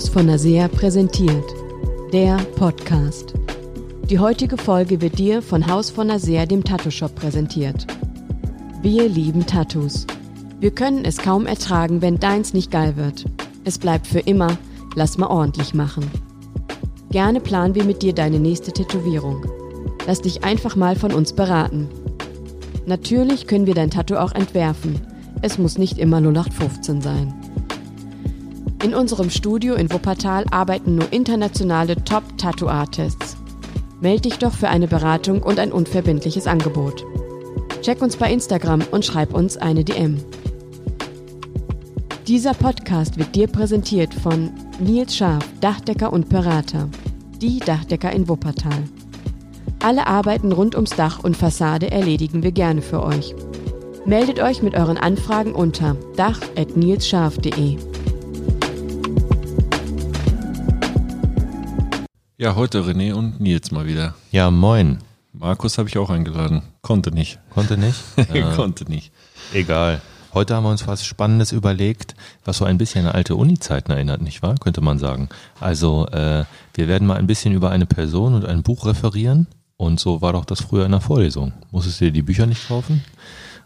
Haus von Nasea präsentiert. Der Podcast. Die heutige Folge wird dir von Haus von Nasea, dem Tattoo-Shop, präsentiert. Wir lieben Tattoos. Wir können es kaum ertragen, wenn deins nicht geil wird. Es bleibt für immer, lass mal ordentlich machen. Gerne planen wir mit dir deine nächste Tätowierung. Lass dich einfach mal von uns beraten. Natürlich können wir dein Tattoo auch entwerfen. Es muss nicht immer 0815 sein. In unserem Studio in Wuppertal arbeiten nur internationale Top-Tattoo-Artists. Meld dich doch für eine Beratung und ein unverbindliches Angebot. Check uns bei Instagram und schreib uns eine DM. Dieser Podcast wird dir präsentiert von Nils Scharf, Dachdecker und Berater. Die Dachdecker in Wuppertal. Alle Arbeiten rund ums Dach und Fassade erledigen wir gerne für euch. Meldet euch mit euren Anfragen unter dach.nilsscharf.de. Ja, heute René und Nils mal wieder. Ja, moin. Markus habe ich auch eingeladen. Konnte nicht. Konnte nicht? Ja. Konnte nicht. Egal. Heute haben wir uns was Spannendes überlegt, was so ein bisschen an alte Uni-Zeiten erinnert, nicht wahr? Könnte man sagen. Also, äh, wir werden mal ein bisschen über eine Person und ein Buch referieren. Und so war doch das früher in der Vorlesung. Musstest du dir die Bücher nicht kaufen?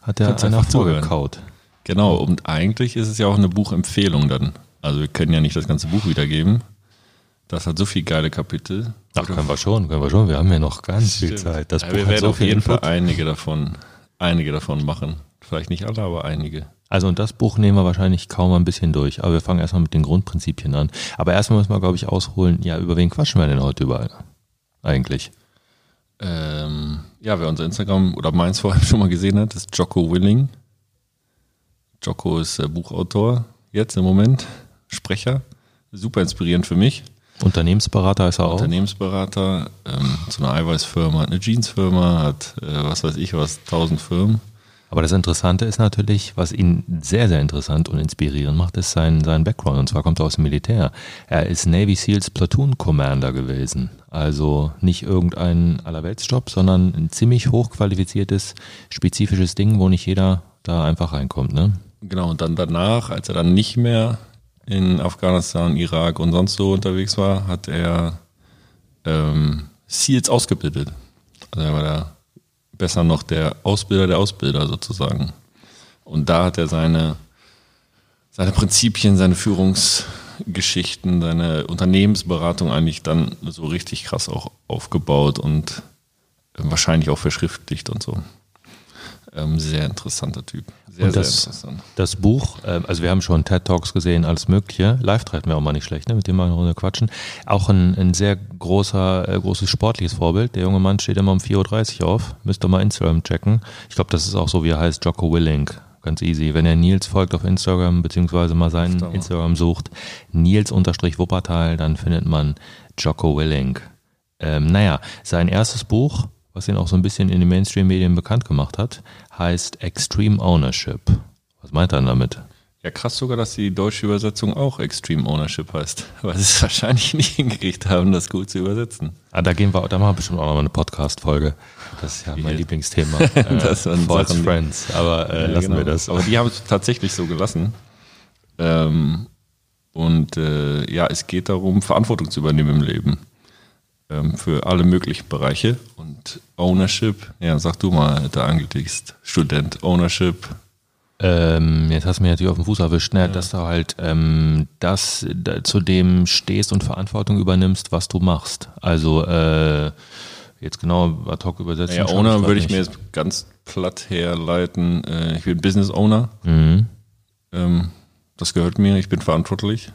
Hat der Kannst einer einfach zuhören. vorgekaut. Genau, und eigentlich ist es ja auch eine Buchempfehlung dann. Also wir können ja nicht das ganze Buch wiedergeben. Das hat so viele geile Kapitel. Ach, können wir schon, können wir schon. Wir haben ja noch ganz viel Stimmt. Zeit. Das ja, Buch wir hat werden so auf viel jeden Fall einige davon, einige davon machen. Vielleicht nicht alle, aber einige. Also und das Buch nehmen wir wahrscheinlich kaum ein bisschen durch. Aber wir fangen erstmal mit den Grundprinzipien an. Aber erstmal müssen wir, glaube ich, ausholen, ja, über wen quatschen wir denn heute überall? Eigentlich. Ähm, ja, wer unser Instagram oder meins vorher schon mal gesehen hat, ist Jocko Willing. Jocko ist äh, Buchautor, jetzt im Moment, Sprecher. Super inspirierend für mich. Unternehmensberater ist er auch. Unternehmensberater, ähm, zu einer Eiweißfirma, hat eine Jeansfirma, hat äh, was weiß ich was, tausend Firmen. Aber das Interessante ist natürlich, was ihn sehr, sehr interessant und inspirierend macht, ist sein, sein Background. Und zwar kommt er aus dem Militär. Er ist Navy SEALs Platoon Commander gewesen. Also nicht irgendein Allerweltsjob, sondern ein ziemlich hochqualifiziertes, spezifisches Ding, wo nicht jeder da einfach reinkommt. Ne? Genau, und dann danach, als er dann nicht mehr in Afghanistan, Irak und sonst so unterwegs war, hat er ähm, SEALs ausgebildet. Also er war da besser noch der Ausbilder der Ausbilder sozusagen. Und da hat er seine, seine Prinzipien, seine Führungsgeschichten, seine Unternehmensberatung eigentlich dann so richtig krass auch aufgebaut und äh, wahrscheinlich auch verschriftlicht und so. Ähm, sehr interessanter Typ. Sehr, Und sehr das- interessant. Das Buch, äh, also wir haben schon TED Talks gesehen, alles Mögliche. Live treten wir auch mal nicht schlecht, ne? mit dem mal eine Runde quatschen. Auch ein, ein sehr großer, äh, großes sportliches Vorbild. Der junge Mann steht immer um 4.30 Uhr auf. Müsst ihr mal Instagram checken. Ich glaube, das ist auch so, wie er heißt, Jocko Willing. Ganz easy. Wenn er Nils folgt auf Instagram, beziehungsweise mal seinen. Instagram sucht, Nils-Wuppertal, dann findet man Jocko Willing. Ähm, naja, sein erstes Buch, was ihn auch so ein bisschen in den Mainstream-Medien bekannt gemacht hat, heißt Extreme Ownership. Was meint er denn damit? Ja, krass sogar, dass die deutsche Übersetzung auch Extreme Ownership heißt, weil sie es wahrscheinlich nicht hingekriegt haben, das gut zu übersetzen. Ah, da gehen wir, da machen wir bestimmt auch noch mal eine Podcast-Folge. Das ist ja mein. Lieblingsthema. Äh, Das waren False Sachen, Friends. Aber äh, Ja, lassen genau. wir das. Aber die haben es tatsächlich so gelassen. Ähm, und äh, ja, es geht darum, Verantwortung zu übernehmen im Leben. Ähm, für alle möglichen Bereiche. Und Ownership, ja, sag du mal, der angelegst Student, Ownership. Ähm, jetzt hast du mich natürlich auf den Fuß erwischt, ne? dass du halt ähm, das da, zu dem stehst und Verantwortung übernimmst, was du machst. Also äh, jetzt genau ad hoc übersetzen. Ja, Owner würde ich nicht. mir jetzt ganz platt herleiten. Äh, ich bin Business Owner. Mhm. Ähm, das gehört mir, ich bin verantwortlich.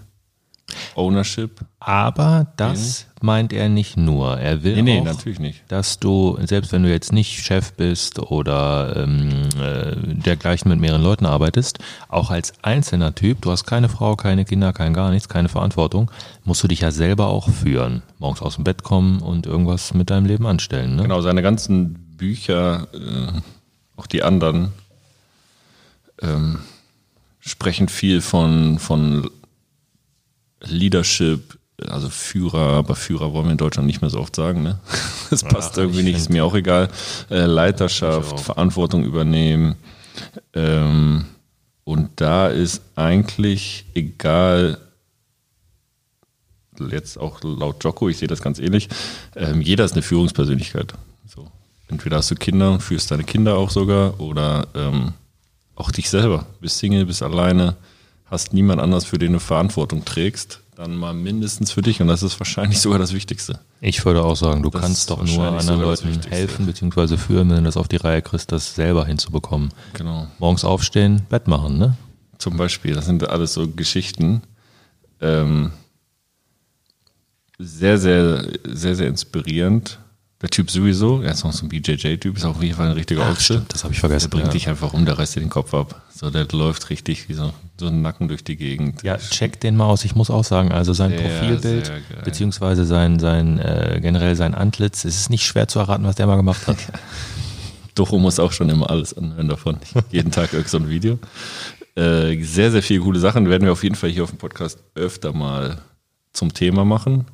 Ownership. Aber das meint er nicht nur. Er will Nee, nee, auch, natürlich nicht. dass du, selbst wenn du jetzt nicht Chef bist oder ähm, äh, dergleichen mit mehreren Leuten arbeitest, auch als einzelner Typ, du hast keine Frau, keine Kinder, kein gar nichts, keine Verantwortung, musst du dich ja selber auch führen. Morgens aus dem Bett kommen und irgendwas mit deinem Leben anstellen. Ne? Genau, seine ganzen Bücher, äh, auch die anderen, ähm, sprechen viel von, von Leadership, also Führer, aber Führer wollen wir in Deutschland nicht mehr so oft sagen, ne? Das passt Ach, irgendwie ich nicht, ist mir auch egal. Äh, Leiterschaft, auch. Verantwortung übernehmen. Ähm, und da ist eigentlich egal, jetzt auch laut Jocko, ich sehe das ganz ähnlich, ähm, jeder ist eine Führungspersönlichkeit. So. Entweder hast du Kinder, führst deine Kinder auch sogar oder ähm, auch dich selber. Bist Single, bist alleine, hast niemand anders, für den du Verantwortung trägst, dann mal mindestens für dich und das ist wahrscheinlich sogar das Wichtigste. Ich würde auch sagen, du Das kannst doch nur anderen Leuten helfen bzw. führen, wenn du das auf die Reihe kriegst, das selber hinzubekommen. Genau. Morgens aufstehen, Bett machen, ne? Zum Beispiel, das sind alles so Geschichten. Ähm, sehr, sehr, sehr, sehr inspirierend. Der Typ sowieso, er ist noch so ein BJJ-Typ, ist auch auf jeden Fall ein richtiger Ach, Ochse. stimmt, das habe ich Der vergessen. bringt ja. dich einfach um, der reißt dir den Kopf ab. So, der läuft richtig wie so, so ein Nacken durch die Gegend. Ja, check den mal aus. Ich muss auch sagen, also sein Sehr, Profilbild beziehungsweise sein, sein äh, generell sein Antlitz, es ist nicht schwer zu erraten, was der mal gemacht hat. Doro muss auch schon immer alles anhören davon. Jeden Tag irgend so ein Video. Äh, sehr, sehr viele coole Sachen werden wir auf jeden Fall hier auf dem Podcast öfter mal zum Thema machen.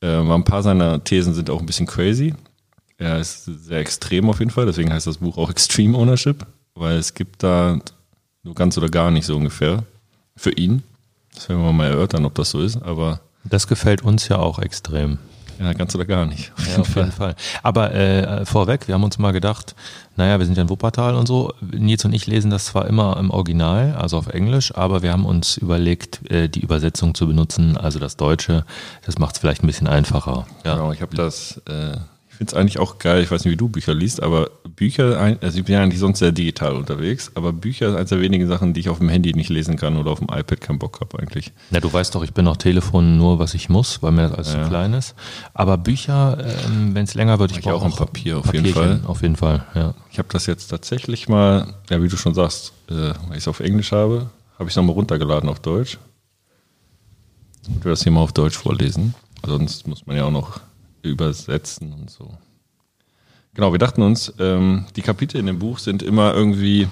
Äh, ein paar seiner Thesen sind auch ein bisschen crazy. Er ist sehr extrem auf jeden Fall, deswegen heißt das Buch auch Extreme Ownership, weil es gibt da nur ganz oder gar nicht so ungefähr für ihn. Das werden wir mal erörtern, ob das so ist, aber Das gefällt uns ja auch extrem. Ja, ganz oder gar nicht. Ja, auf jeden Fall. Aber äh, vorweg, wir haben uns mal gedacht, naja, wir sind ja in Wuppertal und so. Nils und ich lesen das zwar immer im Original, also auf Englisch, aber wir haben uns überlegt, äh, die Übersetzung zu benutzen, also das Deutsche. Das macht es vielleicht ein bisschen einfacher. Ja. Genau, ich habe das, äh, finde es eigentlich auch geil, ich weiß nicht, wie du Bücher liest, aber Bücher, ein- also ich bin ja eigentlich sonst sehr digital unterwegs, aber Bücher ist eines der wenigen Sachen, die ich auf dem Handy nicht lesen kann oder auf dem iPad keinen Bock habe eigentlich. Na, du weißt doch, ich bin auf Telefon nur, was ich muss, weil mir das alles Ja. zu klein ist. Aber Bücher, ähm, wenn es länger wird, ich ich auch brauche im Papier auf jeden Papierchen, Fall. Auf jeden Fall, ja. Ich habe das jetzt tatsächlich mal, ja wie du schon sagst, äh, weil ich es auf Englisch habe, habe ich es nochmal runtergeladen auf Deutsch. Ich werde das hier mal auf Deutsch vorlesen, sonst muss man ja auch noch übersetzen und so. Genau, wir dachten uns, ähm, die Kapitel in dem Buch sind immer irgendwie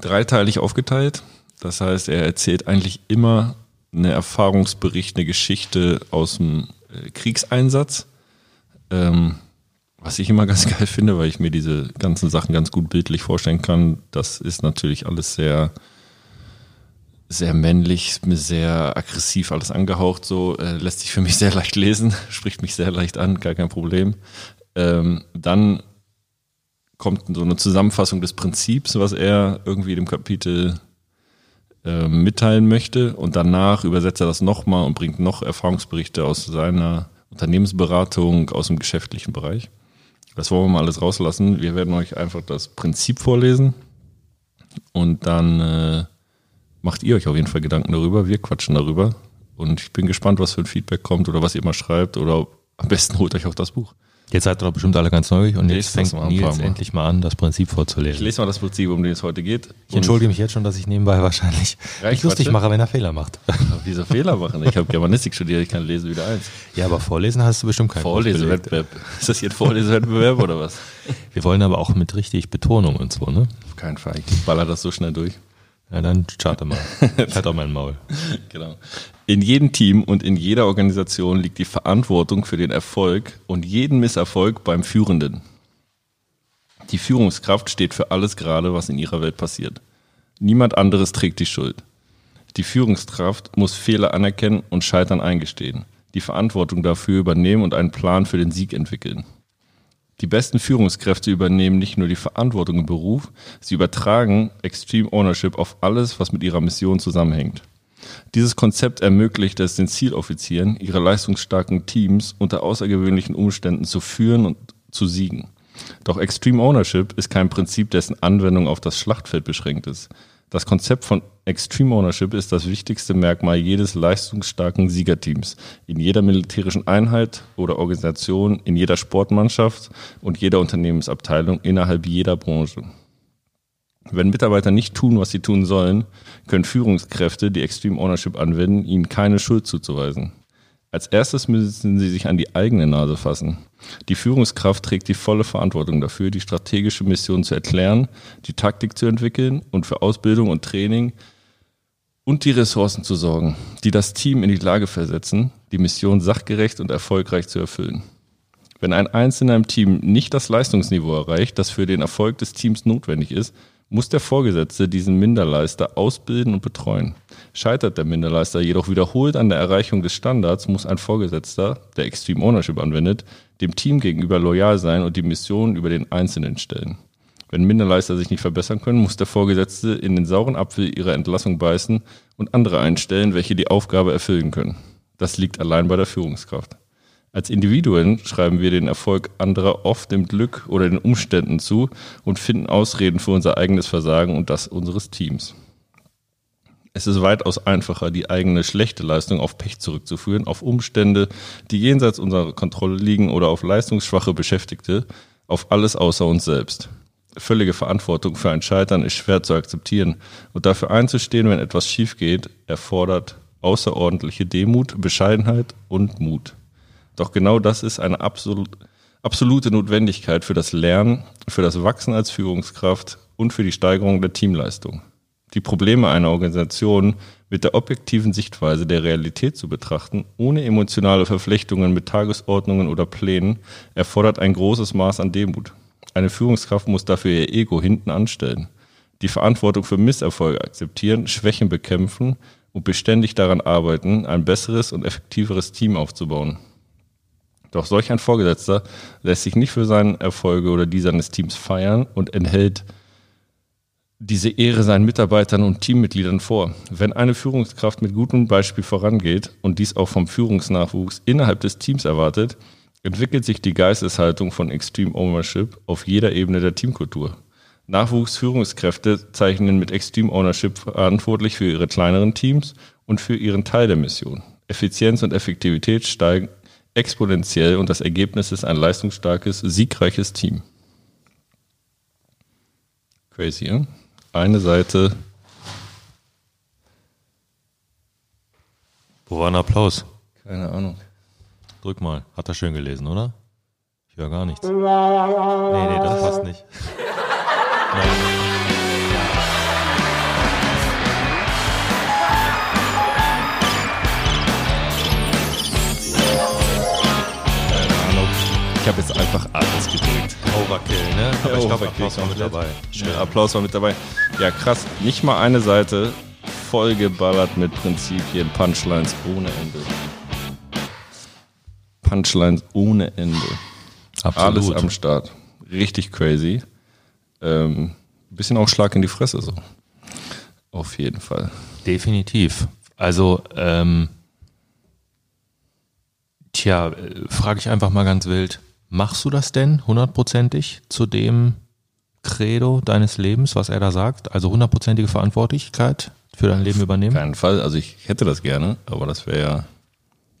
dreiteilig aufgeteilt. Das heißt, er erzählt eigentlich immer eine Erfahrungsbericht, eine Geschichte aus dem äh, Kriegseinsatz. Ähm, was ich immer ganz geil finde, weil ich mir diese ganzen Sachen ganz gut bildlich vorstellen kann. Das ist natürlich alles sehr, sehr männlich, sehr aggressiv alles angehaucht, so äh, lässt sich für mich sehr leicht lesen, spricht mich sehr leicht an, gar kein Problem. Ähm, dann kommt so eine Zusammenfassung des Prinzips, was er irgendwie dem Kapitel äh, mitteilen möchte und danach übersetzt er das nochmal und bringt noch Erfahrungsberichte aus seiner Unternehmensberatung, aus dem geschäftlichen Bereich. Das wollen wir mal alles rauslassen. Wir werden euch einfach das Prinzip vorlesen und dann äh, macht ihr euch auf jeden Fall Gedanken darüber. Wir quatschen darüber und ich bin gespannt, was für ein Feedback kommt oder was ihr mal schreibt oder am besten holt euch auch das Buch. Jetzt seid ihr doch bestimmt alle ganz neugierig und jetzt fängt mal Nils Mal. endlich mal an, das Prinzip Ich vorzulesen. lese mal das Prinzip, um den es heute geht. Ich entschuldige mich jetzt schon, dass ich nebenbei wahrscheinlich ich mich lustig mache, wenn er Fehler macht. Wieso Fehler machen? Ich habe Germanistik studiert, ich kann lesen wieder eins. Ja, aber vorlesen hast du bestimmt keinen. Vorlesewettbewerb. Ist das hier ein Vorlesewettbewerb oder was? Wir wollen aber auch mit richtig Betonung und so, ne? Auf keinen Fall. Ich baller das so schnell durch. Ja, dann starte mal. Hatte auch mein Maul. Genau. In jedem Team und in jeder Organisation liegt die Verantwortung für den Erfolg und jeden Misserfolg beim Führenden. Die Führungskraft steht für alles gerade, was in ihrer Welt passiert. Niemand anderes trägt die Schuld. Die Führungskraft muss Fehler anerkennen und Scheitern eingestehen, die Verantwortung dafür übernehmen und einen Plan für den Sieg entwickeln. Die besten Führungskräfte übernehmen nicht nur die Verantwortung im Beruf, sie übertragen Extreme Ownership auf alles, was mit ihrer Mission zusammenhängt. Dieses Konzept ermöglicht es den Zieloffizieren, ihre leistungsstarken Teams unter außergewöhnlichen Umständen zu führen und zu siegen. Doch Extreme Ownership ist kein Prinzip, dessen Anwendung auf das Schlachtfeld beschränkt ist. Das Konzept von Extreme Ownership ist das wichtigste Merkmal jedes leistungsstarken Siegerteams, in jeder militärischen Einheit oder Organisation, in jeder Sportmannschaft und jeder Unternehmensabteilung innerhalb jeder Branche. Wenn Mitarbeiter nicht tun, was sie tun sollen, können Führungskräfte, die Extreme Ownership anwenden, ihnen keine Schuld zuzuweisen. Als erstes müssen sie sich an die eigene Nase fassen. Die Führungskraft trägt die volle Verantwortung dafür, die strategische Mission zu erklären, die Taktik zu entwickeln und für Ausbildung und Training und die Ressourcen zu sorgen, die das Team in die Lage versetzen, die Mission sachgerecht und erfolgreich zu erfüllen. Wenn ein Einzelner im Team nicht das Leistungsniveau erreicht, das für den Erfolg des Teams notwendig ist, muss der Vorgesetzte diesen Minderleister ausbilden und betreuen. Scheitert der Minderleister jedoch wiederholt an der Erreichung des Standards, muss ein Vorgesetzter, der Extreme Ownership anwendet, dem Team gegenüber loyal sein und die Mission über den Einzelnen stellen. Wenn Minderleister sich nicht verbessern können, muss der Vorgesetzte in den sauren Apfel ihrer Entlassung beißen und andere einstellen, welche die Aufgabe erfüllen können. Das liegt allein bei der Führungskraft. Als Individuen schreiben wir den Erfolg anderer oft dem Glück oder den Umständen zu und finden Ausreden für unser eigenes Versagen und das unseres Teams. Es ist weitaus einfacher, die eigene schlechte Leistung auf Pech zurückzuführen, auf Umstände, die jenseits unserer Kontrolle liegen oder auf leistungsschwache Beschäftigte, auf alles außer uns selbst. Völlige Verantwortung für ein Scheitern ist schwer zu akzeptieren und dafür einzustehen, wenn etwas schief geht, erfordert außerordentliche Demut, Bescheidenheit und Mut. Doch genau das ist eine absolut, absolute Notwendigkeit für das Lernen, für das Wachsen als Führungskraft und für die Steigerung der Teamleistung. Die Probleme einer Organisation mit der objektiven Sichtweise der Realität zu betrachten, ohne emotionale Verflechtungen mit Tagesordnungen oder Plänen, erfordert ein großes Maß an Demut. Eine Führungskraft muss dafür ihr Ego hinten anstellen, die Verantwortung für Misserfolge akzeptieren, Schwächen bekämpfen und beständig daran arbeiten, ein besseres und effektiveres Team aufzubauen. Doch solch ein Vorgesetzter lässt sich nicht für seine Erfolge oder die seines Teams feiern und enthält diese Ehre seinen Mitarbeitern und Teammitgliedern vor. Wenn eine Führungskraft mit gutem Beispiel vorangeht und dies auch vom Führungsnachwuchs innerhalb des Teams erwartet, entwickelt sich die Geisteshaltung von Extreme Ownership auf jeder Ebene der Teamkultur. Nachwuchsführungskräfte zeichnen mit Extreme Ownership verantwortlich für ihre kleineren Teams und für ihren Teil der Mission. Effizienz und Effektivität steigen exponentiell und das Ergebnis ist ein leistungsstarkes, siegreiches Team. Crazy, ja? Eine Seite. Wo war ein Applaus? Keine Ahnung. Drück mal. Hat er schön gelesen, oder? Ich höre gar nichts. Nee, nee, das passt nicht. Nein. Ich habe jetzt einfach alles gedrückt. Overkill, ne? Aber ich glaube, Applaus war mit dabei. Ja, Applaus war mit dabei. Ja, krass. Nicht mal eine Seite voll geballert mit Prinzipien, Punchlines ohne Ende. Punchlines ohne Ende. Absolut. Alles am Start. Richtig crazy. Ähm, bisschen auch Schlag in die Fresse so. Auf jeden Fall. Definitiv. Also, ähm, tja, äh, frage ich einfach mal ganz wild. Machst du das denn hundertprozentig zu dem Credo deines Lebens, was er da sagt? Also hundertprozentige Verantwortlichkeit für dein Leben übernehmen? Auf keinen Fall. Also ich hätte das gerne, aber das wäre ja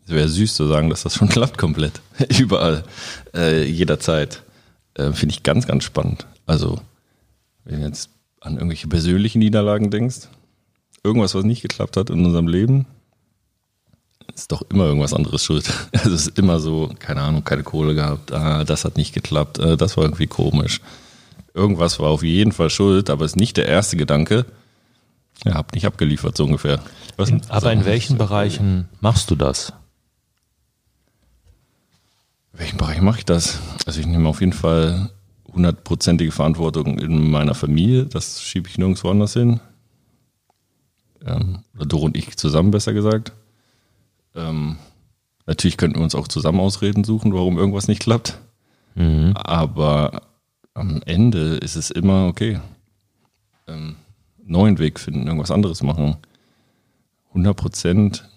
es süß zu sagen, dass das schon klappt komplett. Überall. Äh, jederzeit. Äh, Finde ich ganz, ganz spannend. Also, wenn du jetzt an irgendwelche persönlichen Niederlagen denkst, irgendwas, was nicht geklappt hat in unserem Leben, ist doch immer irgendwas anderes schuld. Also es ist immer so, keine Ahnung, keine Kohle gehabt, ah, das hat nicht geklappt, äh, das war irgendwie komisch. Irgendwas war auf jeden Fall schuld, aber es ist nicht der erste Gedanke. Ja, hab nicht abgeliefert, so ungefähr. Was, aber in welchen Bereichen machst du das? In welchen Bereichen mache ich das? Also ich nehme auf jeden Fall hundertprozentige Verantwortung in meiner Familie. Das schiebe ich nirgendwo anders hin. Ähm, oder Doro und ich zusammen, besser gesagt. Ähm, natürlich könnten wir uns auch zusammen Ausreden suchen, warum irgendwas nicht klappt. Mhm. Aber am Ende ist es immer okay. Ähm, neuen Weg finden, irgendwas anderes machen. 100 Prozent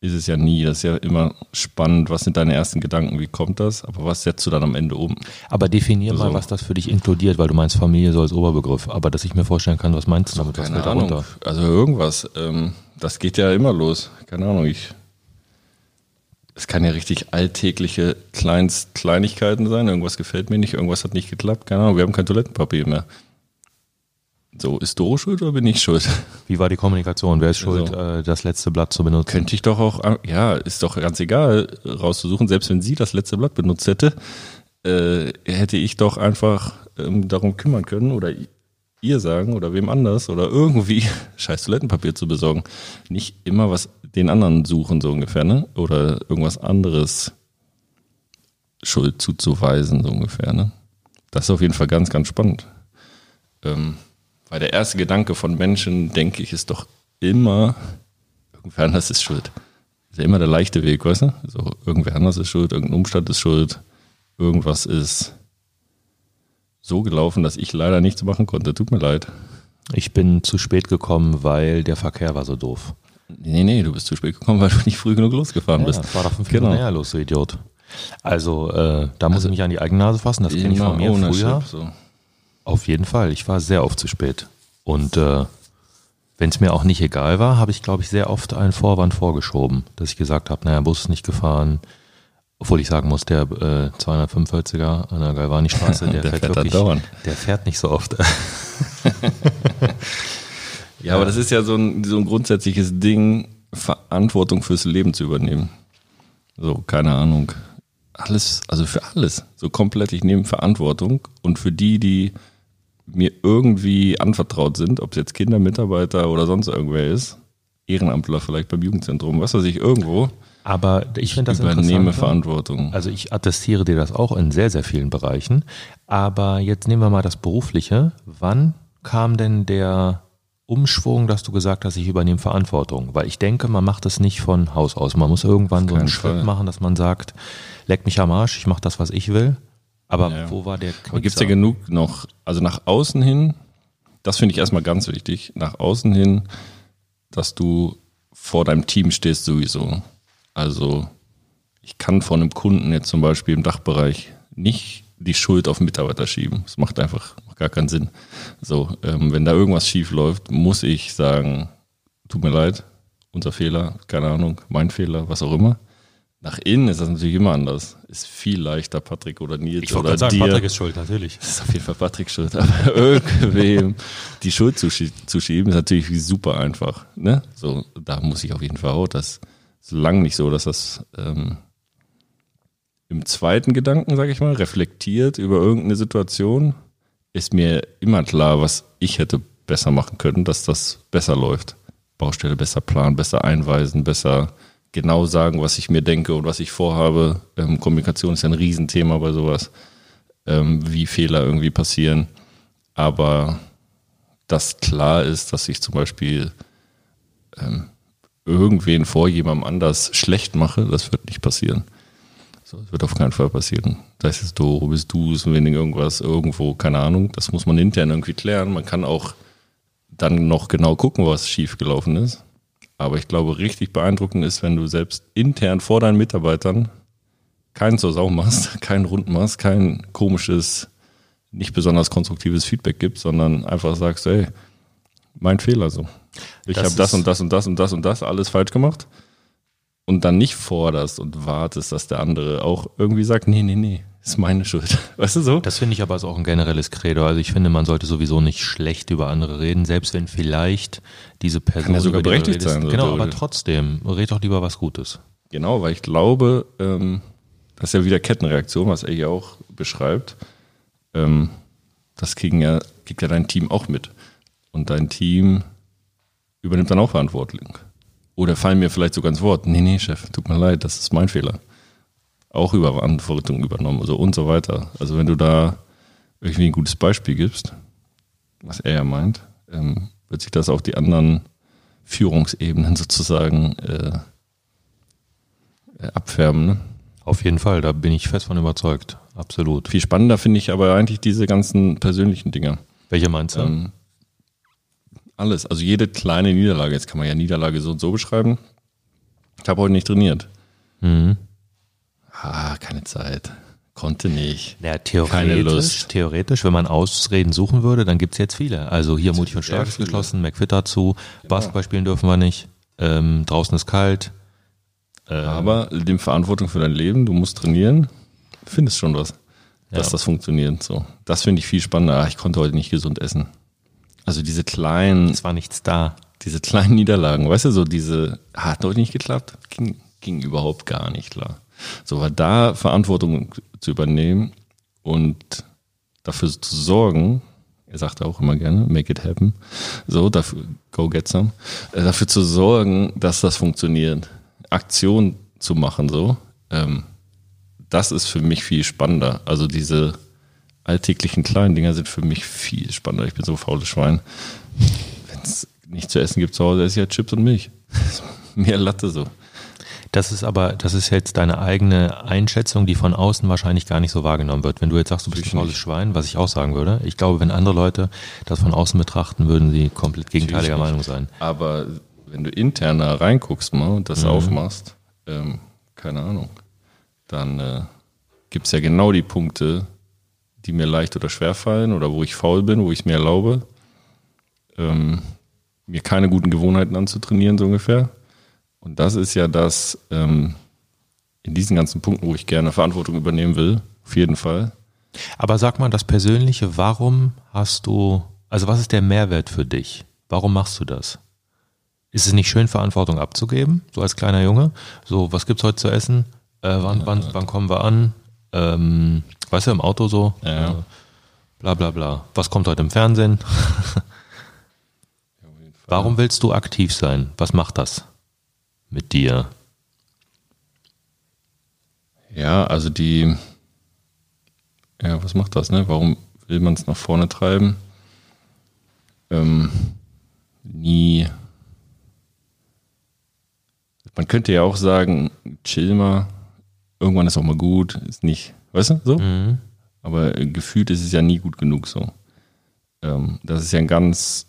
ist es ja nie. Das ist ja immer spannend. Was sind deine ersten Gedanken? Wie kommt das? Aber was setzt du dann am Ende um? Aber definier also, mal, was das für dich inkludiert, weil du meinst Familie so als Oberbegriff. Aber dass ich mir vorstellen kann, was meinst du damit? Keine Ahnung. Darunter? Also irgendwas. Ähm, das geht ja immer los. Keine Ahnung. Ich es kann ja richtig alltägliche Kleinst Kleinigkeiten sein. Irgendwas gefällt mir nicht, irgendwas hat nicht geklappt. Keine Ahnung, wir haben kein Toilettenpapier mehr. So, ist Doro schuld oder bin ich schuld? Wie war die Kommunikation? Wer ist schuld, also, das letzte Blatt zu benutzen? Könnte ich doch auch, ja, ist doch ganz egal, rauszusuchen. Selbst wenn sie das letzte Blatt benutzt hätte, äh, hätte ich doch einfach ähm, darum kümmern können oder ihr sagen oder wem anders oder irgendwie scheiß Toilettenpapier zu besorgen. Nicht immer was den anderen suchen, so ungefähr, ne? Oder irgendwas anderes Schuld zuzuweisen, so ungefähr, ne? Das ist auf jeden Fall ganz, ganz spannend. Ähm, Weil der erste Gedanke von Menschen, denke ich, ist doch immer, irgendwer anders ist schuld. Ist ja immer der leichte Weg, weißt du? So, irgendwer anders ist schuld, irgendein Umstand ist schuld, irgendwas ist so gelaufen, dass ich leider nichts machen konnte. Tut mir leid. Ich bin zu spät gekommen, weil der Verkehr war so doof. Nee, nee, du bist zu spät gekommen, weil du nicht früh genug losgefahren Ja, bist. das war doch fünf Genau. Minuten los, du Idiot. Also, äh, da muss ich mich an die eigene Nase fassen. Das kenne ich von mir früher. So. Auf jeden Fall. Ich war sehr oft zu spät. Und äh, wenn es mir auch nicht egal war, habe ich, glaube ich, sehr oft einen Vorwand vorgeschoben, dass ich gesagt habe, naja, Bus ist nicht gefahren. Obwohl ich sagen muss, der äh, 245er an der Galvani-Straße, der, Der fährt fährt wirklich, der fährt nicht so oft. Ja, aber das ist ja so ein, so ein grundsätzliches Ding, Verantwortung fürs Leben zu übernehmen. So, keine Ahnung. Alles, also für alles. So komplett, ich nehme Verantwortung und für die, die mir irgendwie anvertraut sind, ob es jetzt Kinder, Mitarbeiter oder sonst irgendwer ist, Ehrenamtler vielleicht beim Jugendzentrum, was weiß ich, irgendwo, Aber ich finde das übernehme. Verantwortung. Also ich attestiere dir das auch in sehr, sehr vielen Bereichen. Aber jetzt nehmen wir mal das Berufliche. Wann kam denn der Umschwung, dass du gesagt hast, ich übernehme Verantwortung? Weil ich denke, man macht das nicht von Haus aus. Man muss irgendwann so einen Schritt Fall. machen, dass man sagt, leck mich am Arsch, ich mache das, was ich will. Aber Ja. wo war der Aber gibt es ja genug noch, also nach außen hin, das finde ich erstmal ganz wichtig, nach außen hin, dass du vor deinem Team stehst sowieso. Also ich kann von einem Kunden jetzt zum Beispiel im Dachbereich nicht die Schuld auf Mitarbeiter schieben. Das macht einfach macht gar keinen Sinn. So, ähm, wenn da irgendwas schief läuft, muss ich sagen, tut mir leid, unser Fehler, keine Ahnung, mein Fehler, was auch immer. Nach innen ist das natürlich immer anders. Ist viel leichter, Patrick oder Nils Ich wollte oder gerade sagen, dir. Patrick ist schuld, natürlich. Ist auf jeden Fall Patrick schuld, aber irgendwem die Schuld zu, zu schieben, ist natürlich super einfach. Ne? So, da muss ich auf jeden Fall auch. Das ist lang nicht so, dass das ähm, im zweiten Gedanken, sage ich mal, reflektiert über irgendeine Situation, ist mir immer klar, was ich hätte besser machen können, dass das besser läuft. Baustelle besser planen, besser einweisen, besser genau sagen, was ich mir denke und was ich vorhabe. Ähm, Kommunikation ist ein Riesenthema bei sowas ähm, wie Fehler irgendwie passieren. Aber dass klar ist, dass ich zum Beispiel ähm, irgendwen vor jemandem anders schlecht mache, das wird nicht passieren. So, das wird auf keinen Fall passieren. Da ist es du, bist du, ist ein wenig irgendwas, irgendwo, keine Ahnung. Das muss man intern irgendwie klären. Man kann auch dann noch genau gucken, was schief gelaufen ist. Aber ich glaube, richtig beeindruckend ist, wenn du selbst intern vor deinen Mitarbeitern keinen zur Sau machst, keinen Rund machst, kein komisches, nicht besonders konstruktives Feedback gibst, sondern einfach sagst, ey, mein Fehler so. Ich habe das und das und das und das und das alles falsch gemacht. Und dann nicht forderst und wartest, dass der andere auch irgendwie sagt, nee, nee, nee, ist meine Schuld. Weißt du so? Das finde ich aber ist auch ein generelles Credo. Also ich finde, man sollte sowieso nicht schlecht über andere reden, selbst wenn vielleicht diese Person ja sogar berechtigt redest- sein, so Genau, aber trotzdem, red doch lieber was Gutes. Genau, weil ich glaube, ähm, das ist ja wieder Kettenreaktion, was er ja auch beschreibt. Ähm, das kriegen ja, kriegt ja dein Team auch mit. Und dein Team übernimmt dann auch Verantwortung. Oder fallen mir vielleicht sogar ins Wort, nee, nee, Chef, tut mir leid, das ist mein Fehler. Auch über Verantwortung übernommen, so und so weiter. Also wenn du da irgendwie ein gutes Beispiel gibst, was er ja meint, ähm, wird sich das auf die anderen Führungsebenen sozusagen äh, äh, abfärben. Ne? Auf jeden Fall, da bin ich fest von überzeugt. Absolut. Viel spannender finde ich aber eigentlich diese ganzen persönlichen Dinge. Welche meinst du? Ähm, alles, also jede kleine Niederlage, jetzt kann man ja Niederlage so und so beschreiben. Ich habe heute nicht trainiert. mhm. Ah, keine Zeit. Konnte nicht. Ja, Keine theoretisch, Lust. theoretisch, wenn man Ausreden suchen würde, dann gibt's jetzt viele. Also hier mutig und stark ist geschlossen, McFit dazu, Basketball spielen dürfen wir nicht, ähm, draußen ist kalt. Äh, Aber nimm Verantwortung für dein Leben, du musst trainieren, findest schon was, dass Ja. das funktioniert. So, das finde ich viel spannender. Ah, ich konnte heute nicht gesund essen. Also diese kleinen, es war nichts da. diese kleinen Niederlagen, weißt du, so diese, hat heute nicht geklappt, ging, ging überhaupt gar nicht klar. So war da Verantwortung zu übernehmen und dafür zu sorgen, er sagt auch immer gerne, make it happen, so, dafür, go get some, äh, dafür zu sorgen, dass das funktioniert, Aktion zu machen, so, ähm, das ist für mich viel spannender. Also diese alltäglichen kleinen Dinger sind für mich viel spannender. Ich bin so faules Schwein. Wenn es nicht zu essen gibt zu Hause, esse ich halt Chips und Milch. Mehr Latte so. Das ist aber, das ist jetzt deine eigene Einschätzung, die von außen wahrscheinlich gar nicht so wahrgenommen wird. Wenn du jetzt sagst, du bist ein faules Schwein, was ich auch sagen würde. Ich glaube, wenn andere Leute das von außen betrachten, würden sie komplett gegenteiliger Meinung sein. Aber wenn du intern da reinguckst mal und das mhm. aufmachst, ähm, keine Ahnung, dann äh, gibt es ja genau die Punkte, die mir leicht oder schwer fallen oder wo ich faul bin, wo ich es mir erlaube, ähm, mir keine guten Gewohnheiten anzutrainieren, so ungefähr. Und das ist ja das, ähm, in diesen ganzen Punkten, wo ich gerne Verantwortung übernehmen will, auf jeden Fall. Aber sag mal das Persönliche, warum hast du, also was ist der Mehrwert für dich? Warum machst du das? Ist es nicht schön, Verantwortung abzugeben, so als kleiner Junge? So, was gibt's heute zu essen? Äh, wann, wann, wann kommen wir an? Ähm, weißt du, im Auto so? Ja. Äh, bla bla bla. Was kommt heute im Fernsehen? Warum willst du aktiv sein? Was macht das? mit dir? Ja, also die, ja, was macht das, ne? Warum will man es nach vorne treiben? Ähm, nie. Man könnte ja auch sagen, chill mal, irgendwann ist auch mal gut, ist nicht, weißt du, so? Mhm. Aber gefühlt ist es ja nie gut genug so. Ähm, das ist ja ein ganz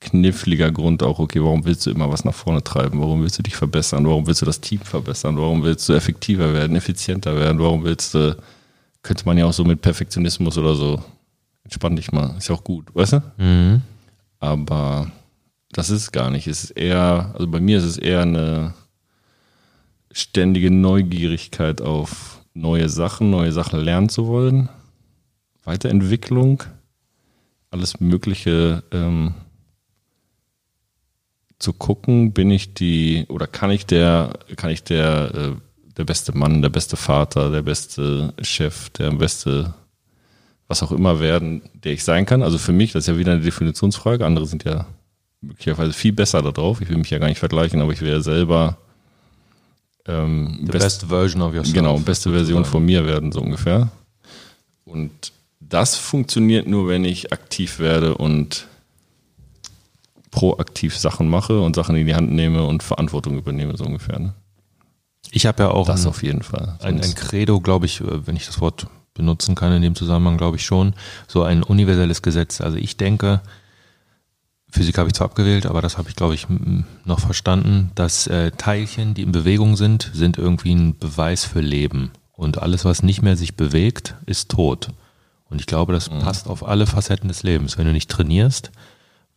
kniffliger Grund auch, okay, warum willst du immer was nach vorne treiben? Warum willst du dich verbessern? Warum willst du das Team verbessern? Warum willst du effektiver werden, effizienter werden? Warum willst du, könnte man ja auch so mit Perfektionismus oder so, entspann dich mal, ist ja auch gut, weißt du? Mhm. Aber das ist gar nicht. Es ist eher, also bei mir ist es eher eine ständige Neugierigkeit auf neue Sachen, neue Sachen lernen zu wollen, Weiterentwicklung, alles Mögliche ähm, zu gucken, bin ich die oder kann ich der, kann ich der, äh, der beste Mann, der beste Vater, der beste Chef, der beste was auch immer werden, der ich sein kann. Also für mich, das ist ja wieder eine Definitionsfrage. Andere sind ja möglicherweise viel besser da drauf. Ich will mich ja gar nicht vergleichen, aber ich ja selber ähm, The best, best version of yourself. Genau, beste Version von mir werden, so ungefähr. Und das funktioniert nur, wenn ich aktiv werde und proaktiv Sachen mache und Sachen in die Hand nehme und Verantwortung übernehme, so ungefähr. Ne? Ich habe ja auch das ein, auf jeden Fall. Ein, ein Credo, glaube ich, äh, wenn ich das Wort benutzen kann in dem Zusammenhang, glaube ich schon, so ein universelles Gesetz. Also ich denke, Physik habe ich zwar abgewählt, aber das habe ich, glaube ich, noch verstanden, dass äh, Teilchen, die in Bewegung sind, sind irgendwie ein Beweis für Leben. Und alles, was nicht mehr sich bewegt, ist tot. Und ich glaube, das mhm. passt auf alle Facetten des Lebens. Wenn du nicht trainierst,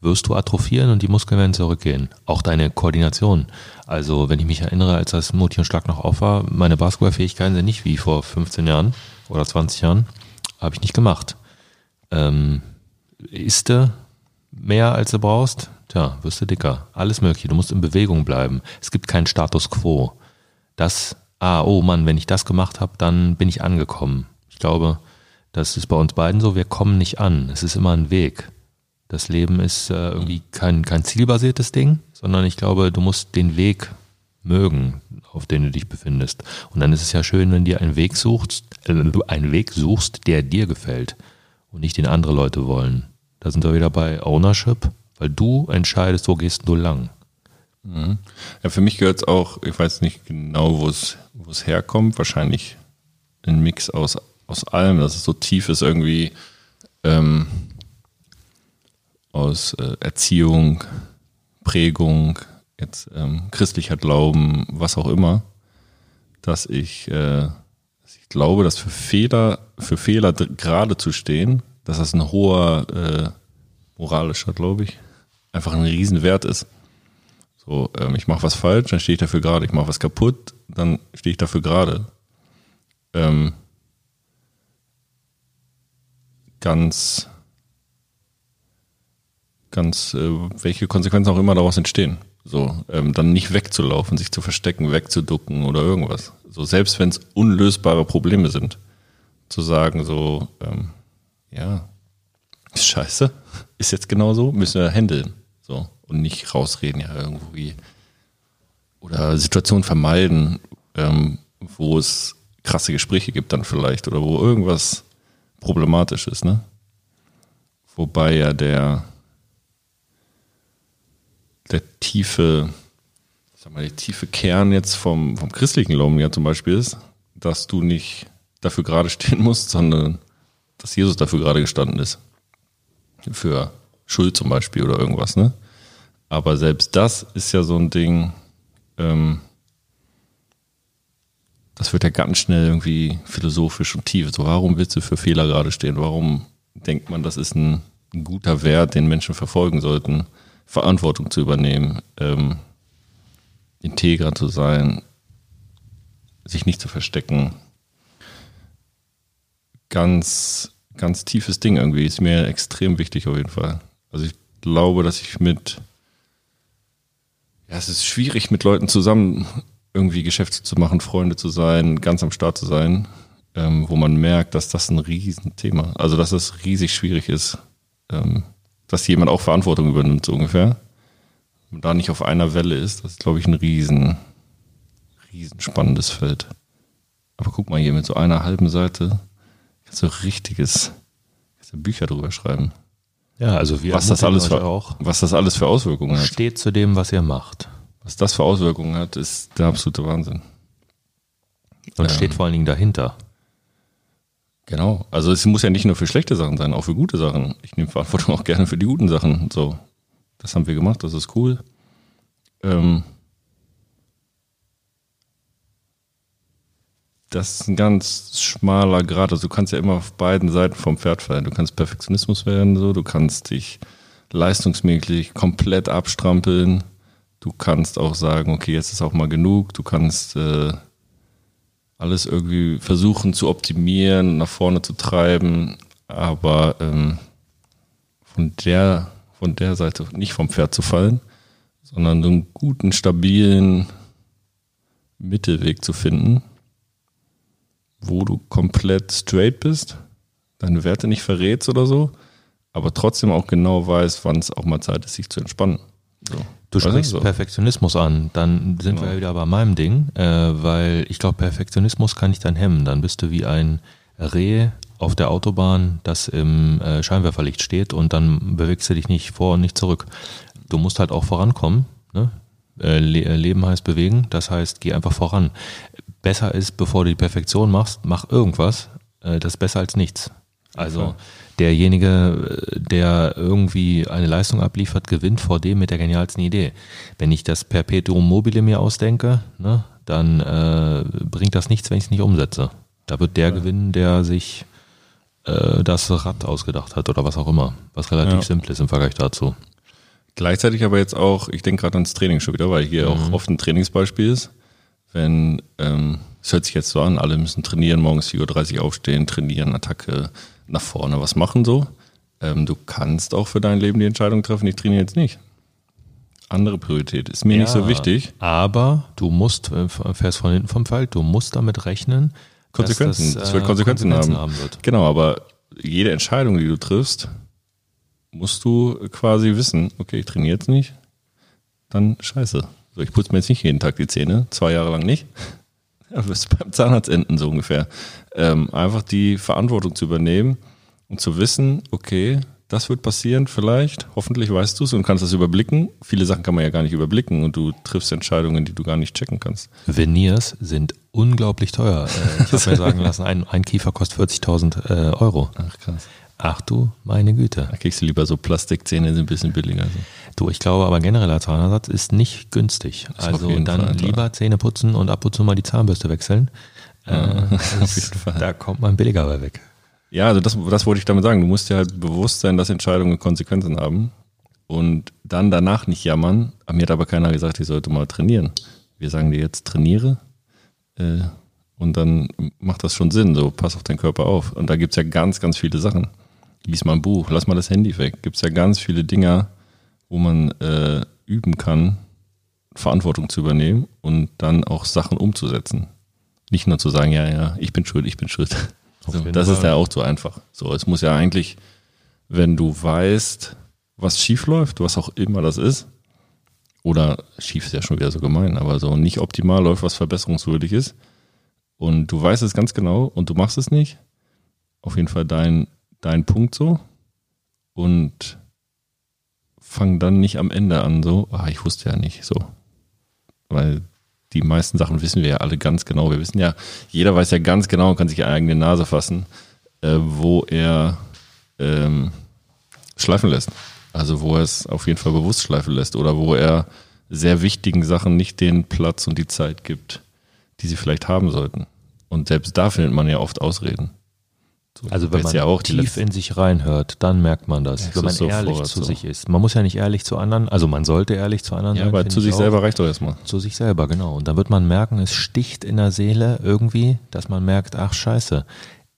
wirst du atrophieren und die Muskeln werden zurückgehen. Auch deine Koordination. Also wenn ich mich erinnere, als das Mutti und Schlag noch auf war, meine Basketballfähigkeiten sind nicht wie vor 15 Jahren oder 20 Jahren. Habe ich nicht gemacht. Ähm, isst du mehr als du brauchst? Tja, wirst du dicker. Alles mögliche. Du musst in Bewegung bleiben. Es gibt keinen Status quo. Das, ah, oh Mann, wenn ich das gemacht habe, dann bin ich angekommen. Ich glaube, das ist bei uns beiden so. Wir kommen nicht an. Es ist immer ein Weg. Das Leben ist äh, irgendwie kein, kein zielbasiertes Ding, sondern ich glaube, du musst den Weg mögen, auf den du dich befindest. Und dann ist es ja schön, wenn dir einen Weg suchst, äh, du einen Weg suchst, der dir gefällt und nicht den andere Leute wollen. Da sind wir wieder bei Ownership, weil du entscheidest, wo gehst du lang. Mhm. Ja, für mich gehört es auch, ich weiß nicht genau, wo es, herkommt, wahrscheinlich ein Mix aus, aus allem, dass es so tief ist irgendwie. Ähm, aus äh, Erziehung, Prägung, jetzt ähm, christlicher Glauben, was auch immer, dass ich, äh, dass ich glaube, dass für Fehler, für Fehler gerade zu stehen, dass das ein hoher äh, moralischer, glaube ich, einfach ein Riesenwert ist. So, ähm, ich mache was falsch, dann stehe ich dafür gerade. Ich mache was kaputt, dann stehe ich dafür gerade. Ähm, ganz ganz, äh, welche Konsequenzen auch immer daraus entstehen. So, ähm, dann nicht wegzulaufen, sich zu verstecken, wegzuducken oder irgendwas. So, selbst wenn es unlösbare Probleme sind, zu sagen, so, ähm, ja, ist scheiße, ist jetzt genau so, müssen wir handeln. So, und nicht rausreden, ja, irgendwie. Oder Situationen vermeiden, ähm, wo es krasse Gespräche gibt dann vielleicht oder wo irgendwas problematisch ist, ne? Wobei ja der, der tiefe, sag mal, der tiefe Kern jetzt vom, vom christlichen Glauben ja zum Beispiel ist, dass du nicht dafür gerade stehen musst, sondern dass Jesus dafür gerade gestanden ist. Für Schuld zum Beispiel oder irgendwas, ne? Aber selbst das ist ja so ein Ding, ähm, das wird ja ganz schnell irgendwie philosophisch und tief. So, warum willst du für Fehler gerade stehen? Warum denkt man, das ist ein, ein guter Wert, den Menschen verfolgen sollten? Verantwortung zu übernehmen, ähm, integer zu sein, sich nicht zu verstecken. Ganz, ganz tiefes Ding irgendwie. Ist mir extrem wichtig auf jeden Fall. Also ich glaube, dass ich mit, ja, es ist schwierig, mit Leuten zusammen irgendwie Geschäfte zu machen, Freunde zu sein, ganz am Start zu sein, ähm, wo man merkt, dass das ein Riesenthema, also dass es riesig schwierig ist, ähm, dass jemand auch Verantwortung übernimmt, so ungefähr. Und da nicht auf einer Welle ist, das ist, glaube ich, ein riesen, riesen spannendes Feld. Aber guck mal hier, mit so einer halben Seite du richtiges, Bücher drüber schreiben. Ja, also wir Was das, alles für, auch. was das alles für Auswirkungen hat. Steht zu dem, was ihr macht. Was das für Auswirkungen hat, ist der absolute Wahnsinn. Und Ja. steht vor allen Dingen dahinter. Genau. Also es muss ja nicht nur für schlechte Sachen sein, auch für gute Sachen. Ich nehme Verantwortung auch gerne für die guten Sachen. So, das haben wir gemacht, das ist cool. Ähm, das ist ein ganz schmaler Grad. Also du kannst ja immer auf beiden Seiten vom Pferd fallen. Du kannst Perfektionismus werden, so, du kannst dich leistungsmäßig komplett abstrampeln. Du kannst auch sagen, okay, jetzt ist auch mal genug. Du kannst äh, alles irgendwie versuchen zu optimieren, nach vorne zu treiben, aber ähm, von der von der Seite nicht vom Pferd zu fallen, sondern so einen guten, stabilen Mittelweg zu finden, wo du komplett straight bist, deine Werte nicht verrätst oder so, aber trotzdem auch genau weißt, wann es auch mal Zeit ist, sich zu entspannen. So. Du sprichst so. Perfektionismus an, dann sind Genau. wir ja wieder bei meinem Ding, äh, weil ich glaube, Perfektionismus kann dich dann hemmen. Dann bist du wie ein Reh auf der Autobahn, das im äh, Scheinwerferlicht steht und dann bewegst du dich nicht vor und nicht zurück. Du musst halt auch vorankommen. Ne? Äh, Le äh, Leben heißt bewegen, das heißt, geh einfach voran. Besser ist, bevor du die Perfektion machst, mach irgendwas. Äh, das ist besser als nichts. Also Fall. derjenige, äh, der irgendwie eine Leistung abliefert, gewinnt vor dem mit der genialsten Idee. Wenn ich das Perpetuum mobile mir ausdenke, ne, dann äh, bringt das nichts, wenn ich es nicht umsetze. Da wird der gewinnen, der sich äh, das Rad ausgedacht hat oder was auch immer, was relativ Ja. simpel ist im Vergleich dazu. Gleichzeitig aber jetzt auch, ich denke gerade ans Training schon wieder, weil hier auch oft ein Trainingsbeispiel ist. Wenn, ähm, es hört sich jetzt so an, alle müssen trainieren, morgens 4.30 Uhr aufstehen, trainieren, Attacke, nach vorne was machen so. Ähm, du kannst auch für dein Leben die Entscheidung treffen, ich trainiere jetzt nicht. Andere Priorität. Ist mir nicht so Ja, wichtig. Aber du musst, äh, fährst von hinten vom Feld, du musst damit rechnen, Konsequenzen. dass Das wird Konsequenzen haben. wird. Genau, aber jede Entscheidung, die du triffst, musst du quasi wissen, okay, ich trainiere jetzt nicht, dann scheiße. So, ich putze mir jetzt nicht jeden Tag die Zähne, zwei Jahre lang nicht. Ja, wirst du beim Zahnarzt enden, so ungefähr. Ähm, einfach die Verantwortung zu übernehmen und zu wissen, okay, das wird passieren, vielleicht, hoffentlich weißt du es und kannst das überblicken. Viele Sachen kann man ja gar nicht überblicken und du triffst Entscheidungen, die du gar nicht checken kannst. Veneers sind unglaublich teuer. Äh, Ich habe mir sagen lassen, ein, ein Kiefer kostet 40.000 äh, Euro. Ach krass. Ach du, meine Güte. Da kriegst du lieber so Plastikzähne, sind ein bisschen billiger. So. Du, ich glaube aber genereller Zahnersatz ist nicht günstig. Ist Also dann Fall, lieber Zähne putzen und ab und zu mal die Zahnbürste wechseln. Äh, das. Da kommt man billiger bei weg. Ja, also das, das wollte ich damit sagen. Du musst dir halt bewusst sein, dass Entscheidungen Konsequenzen haben und dann danach nicht jammern. Mir hat aber keiner gesagt, ich sollte mal trainieren. Wir sagen dir jetzt, trainiere äh, und dann macht das schon Sinn. So, pass auf deinen Körper auf. Und da gibt's ja ganz, ganz viele Sachen. Lies mal ein Buch, lass mal das Handy weg. Gibt's ja ganz viele Dinger, wo man äh, üben kann, Verantwortung zu übernehmen und dann auch Sachen umzusetzen. Nicht nur zu sagen, ja, ja, ich bin schuld, ich bin schuld. So, das ist ja auch zu einfach. So, es muss ja eigentlich, wenn du weißt, was schief läuft, was auch immer das ist, oder schief ist ja schon wieder so gemein, aber so nicht optimal läuft, was verbesserungswürdig ist, und du weißt es ganz genau und du machst es nicht, auf jeden Fall dein, dein Punkt so und fang dann nicht am Ende an so, ah, ich wusste ja nicht so. Weil die meisten Sachen wissen wir ja alle ganz genau. Wir wissen ja, jeder weiß ja ganz genau und kann sich die eigene Nase fassen, äh, wo er ähm, schleifen lässt. Also wo er es auf jeden Fall bewusst schleifen lässt oder wo er sehr wichtigen Sachen nicht den Platz und die Zeit gibt, die sie vielleicht haben sollten. Und selbst da findet man ja oft Ausreden. So, also wenn man ja auch tief in sich reinhört, dann merkt man das, ja, wenn man ehrlich zu so. sich ist. Man muss ja nicht ehrlich zu anderen, also man sollte ehrlich zu anderen ja, sein. Aber zu sich selber reicht doch erstmal. Zu sich selber, genau. Und dann wird man merken, es sticht in der Seele irgendwie, dass man merkt, ach scheiße,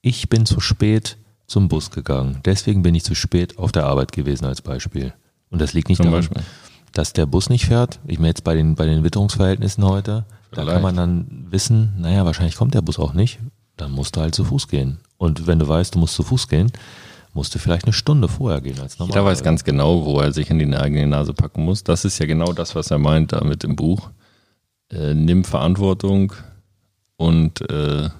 ich bin zu spät zum Bus gegangen. Deswegen bin ich zu spät auf der Arbeit gewesen als Beispiel. Und das liegt nicht daran, dass der Bus nicht fährt. Ich meine jetzt bei den, bei den Witterungsverhältnissen heute, Vielleicht. da kann man dann wissen, naja, wahrscheinlich kommt der Bus auch nicht. Dann musst du halt zu Fuß gehen. Und wenn du weißt, du musst zu Fuß gehen, musst du vielleicht eine Stunde vorher gehen als normal. Jeder weiß ganz genau, wo er sich in die eigene Nase packen muss. Das ist ja genau das, was er meint damit im Buch. Äh, nimm Verantwortung und äh,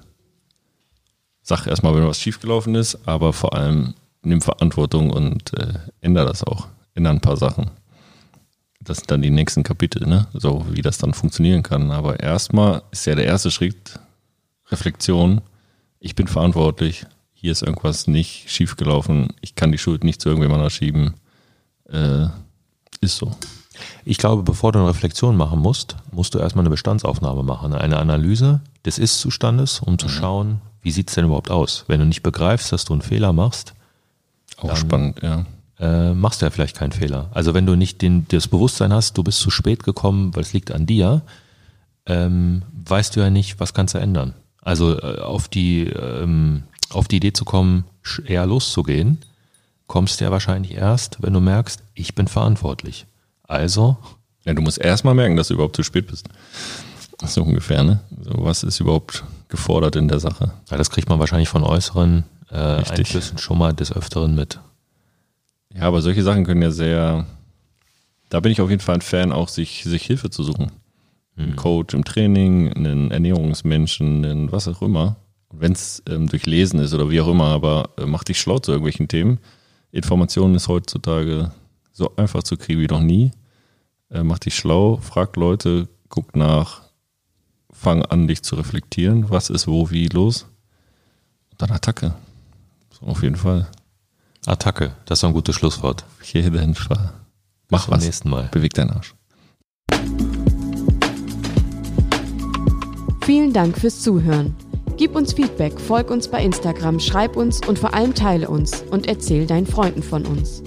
sag erstmal, wenn was schiefgelaufen ist, aber vor allem nimm Verantwortung und äh, ändere das auch. Ändere ein paar Sachen. Das sind dann die nächsten Kapitel, ne? So wie das dann funktionieren kann. Aber erstmal ist ja der erste Schritt Reflexion ich bin verantwortlich, hier ist irgendwas nicht schiefgelaufen, ich kann die Schuld nicht zu irgendjemandem schieben. Äh, ist so. Ich glaube, bevor du eine Reflexion machen musst, musst du erstmal eine Bestandsaufnahme machen, eine Analyse des Ist-Zustandes, um zu mhm. schauen, wie sieht es denn überhaupt aus. Wenn du nicht begreifst, dass du einen Fehler machst, auch dann, spannend, ja. Äh, machst du ja vielleicht keinen Fehler. Also wenn du nicht den, das Bewusstsein hast, du bist zu spät gekommen, weil es liegt an dir, ähm, weißt du ja nicht, was kannst du ändern. Also äh, auf die ähm, auf die Idee zu kommen, eher loszugehen, kommst du ja wahrscheinlich erst, wenn du merkst, ich bin verantwortlich. Also. Ja, du musst erst mal merken, dass du überhaupt zu spät bist. So ungefähr, ne? So, was ist überhaupt gefordert in der Sache? Ja, das kriegt man wahrscheinlich von äußeren äh, Einflüssen schon mal des Öfteren mit. Ja, aber solche Sachen können ja sehr. Da bin ich auf jeden Fall ein Fan, auch sich, sich Hilfe zu suchen einen Coach im Training, einen Ernährungsmenschen, einen was auch immer. Wenn es ähm, durch Lesen ist oder wie auch immer, aber äh, mach dich schlau zu irgendwelchen Themen. Informationen ist heutzutage so einfach zu kriegen wie noch nie. Äh, mach dich schlau, frag Leute, guck nach, fang an, dich zu reflektieren. Was ist wo, wie los? Und dann Attacke. So, auf jeden Fall. Attacke, das ist ein gutes Schlusswort. Auf jeden Fall. Mach Bis was. nächsten Mal. Beweg deinen Arsch. Vielen Dank fürs Zuhören. Gib uns Feedback, folg uns bei Instagram, schreib uns und vor allem teile uns und erzähl deinen Freunden von uns.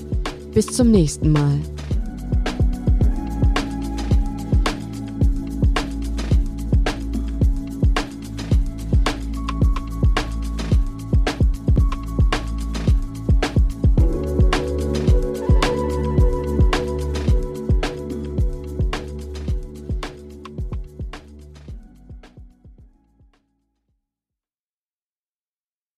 Bis zum nächsten Mal.